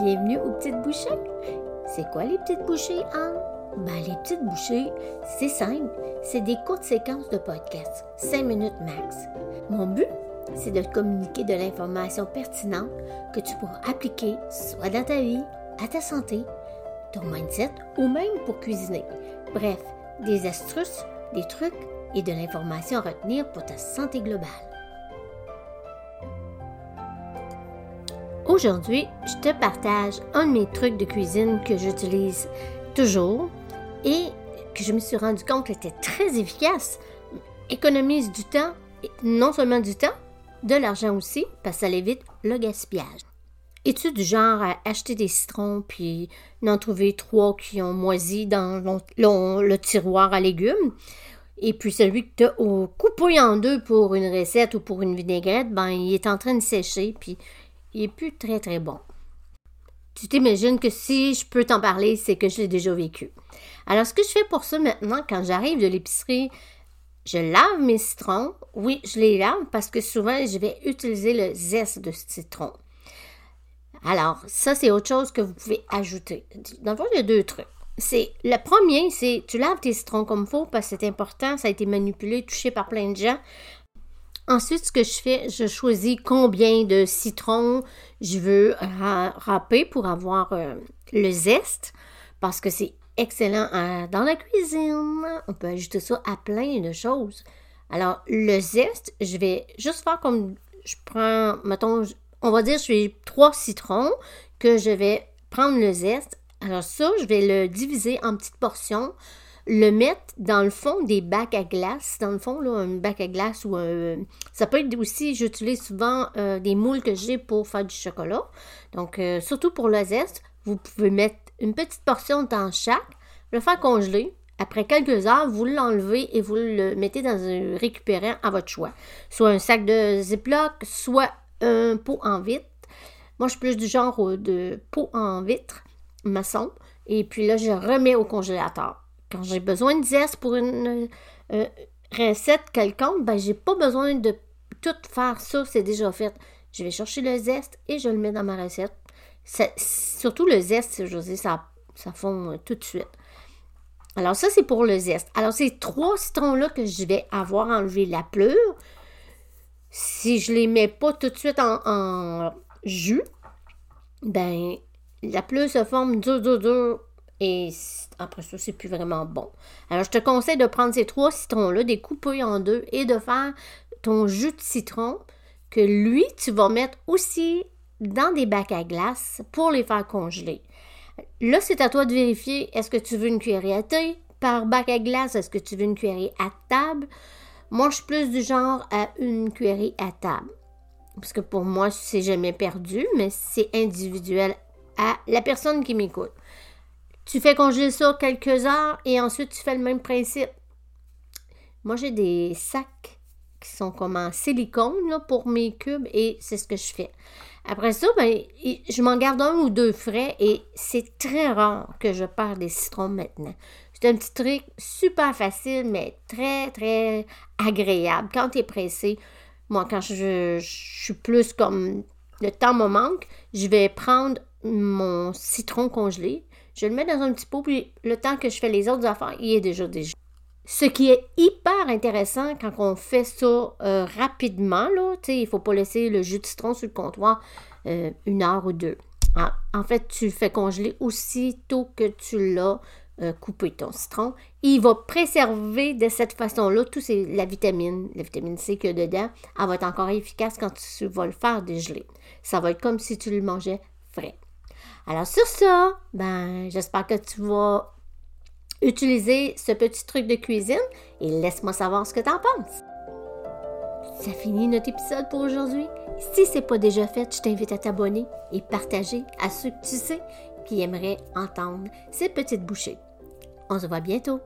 Bienvenue aux petites bouchées. C'est quoi les petites bouchées, Anne? Ben, les petites bouchées, c'est simple. C'est des courtes séquences de podcasts, 5 minutes max. Mon but, c'est de te communiquer de l'information pertinente que tu pourras appliquer soit dans ta vie, à ta santé, ton mindset ou même pour cuisiner. Bref, des astuces, des trucs et de l'information à retenir pour ta santé globale. Aujourd'hui, je te partage un de mes trucs de cuisine que j'utilise toujours et que je me suis rendu compte était très efficace. Économise du temps, non seulement du temps, de l'argent aussi, parce que ça évite le gaspillage. Es-tu du genre à acheter des citrons puis n'en trouver trois qui ont moisi dans le, tiroir à légumes? Et puis celui que tu as coupé en deux pour une recette ou pour une vinaigrette, ben il est en train de sécher puis il est plus très très bon. Tu t'imagines que si je peux t'en parler, c'est que je l'ai déjà vécu. Alors, ce que je fais pour ça maintenant, quand j'arrive de l'épicerie, je lave mes citrons. Oui, je les lave parce que souvent, je vais utiliser le zeste de citron. Alors, ça, c'est autre chose que vous pouvez ajouter. Dans le fond, il y a deux trucs. C'est le premier, c'est tu laves tes citrons comme il faut parce que c'est important, ça a été manipulé, touché par plein de gens. Ensuite, ce que je fais, je choisis combien de citrons je veux râper pour avoir euh, le zeste, parce que c'est excellent dans la cuisine. On peut ajouter ça à plein de choses. Alors, le zeste, je vais juste faire comme je prends, mettons, on va dire, je fais trois citrons que je vais prendre le zeste. Alors, ça, je vais le diviser en petites portions le mettre dans le fond des bacs à glace. Dans le fond, là, un bac à glace ou un. Ça peut être aussi, j'utilise souvent euh, des moules que j'ai pour faire du chocolat. Donc, euh, surtout pour le zeste, vous pouvez mettre une petite portion dans chaque, le faire congeler. Après quelques heures, vous l'enlevez et vous le mettez dans un récupérant à votre choix. Soit un sac de Ziploc, soit un pot en vitre. Moi, je suis plus du genre euh, de pot en vitre maçon. Et puis là, je remets au congélateur. Quand j'ai besoin de zeste pour une euh, recette quelconque, ben j'ai pas besoin de tout faire ça, c'est déjà fait. Je vais chercher le zeste et je le mets dans ma recette. surtout le zeste, je dis, ça, ça fond euh, tout de suite. Alors ça, c'est pour le zeste. Alors ces trois citrons-là que je vais avoir enlevé la pleure, si je les mets pas tout de suite en, jus, ben la pleure se forme dur, dur, dur et après ça, c'est plus vraiment bon. Alors, je te conseille de prendre ces trois citrons-là, couper en deux et de faire ton jus de citron que lui, tu vas mettre aussi dans des bacs à glace pour les faire congeler. Là, c'est à toi de vérifier est-ce que tu veux une cuillerée à thé par bac à glace, est-ce que tu veux une cuillerée à table? Moi, je suis plus du genre à une cuillerée à table. Parce que pour moi, c'est jamais perdu, mais c'est individuel à la personne qui m'écoute. Tu fais congeler ça quelques heures et ensuite tu fais le même principe. Moi, j'ai des sacs qui sont comme en silicone pour mes cubes et c'est ce que je fais. Après ça, ben, je m'en garde un ou deux frais et c'est très rare que je perds des citrons maintenant. C'est un petit truc super facile, mais très, très agréable. Quand tu es pressé, moi, quand je, suis plus comme le temps me manque, je vais prendre mon citron congelé, je le mets dans un petit pot, puis le temps que je fais les autres affaires, il est déjà déjà. Ce qui est hyper intéressant quand on fait ça euh, rapidement, là, il ne faut pas laisser le jus de citron sur le comptoir euh, une heure ou deux. Ah, en fait, tu le fais congeler aussitôt que tu l'as euh, coupé ton citron. Il va préserver de cette façon-là toute la vitamine, la vitamine C qu'il y a dedans. Elle va être encore efficace quand tu vas le faire dégeler. Ça va être comme si tu le mangeais frais. Alors sur ça, ben j'espère que tu vas utiliser ce petit truc de cuisine et laisse-moi savoir ce que tu en penses. Ça finit notre épisode pour aujourd'hui. Si ce n'est pas déjà fait, je t'invite à t'abonner et partager à ceux que tu sais qui aimeraient entendre ces petites bouchées. On se voit bientôt.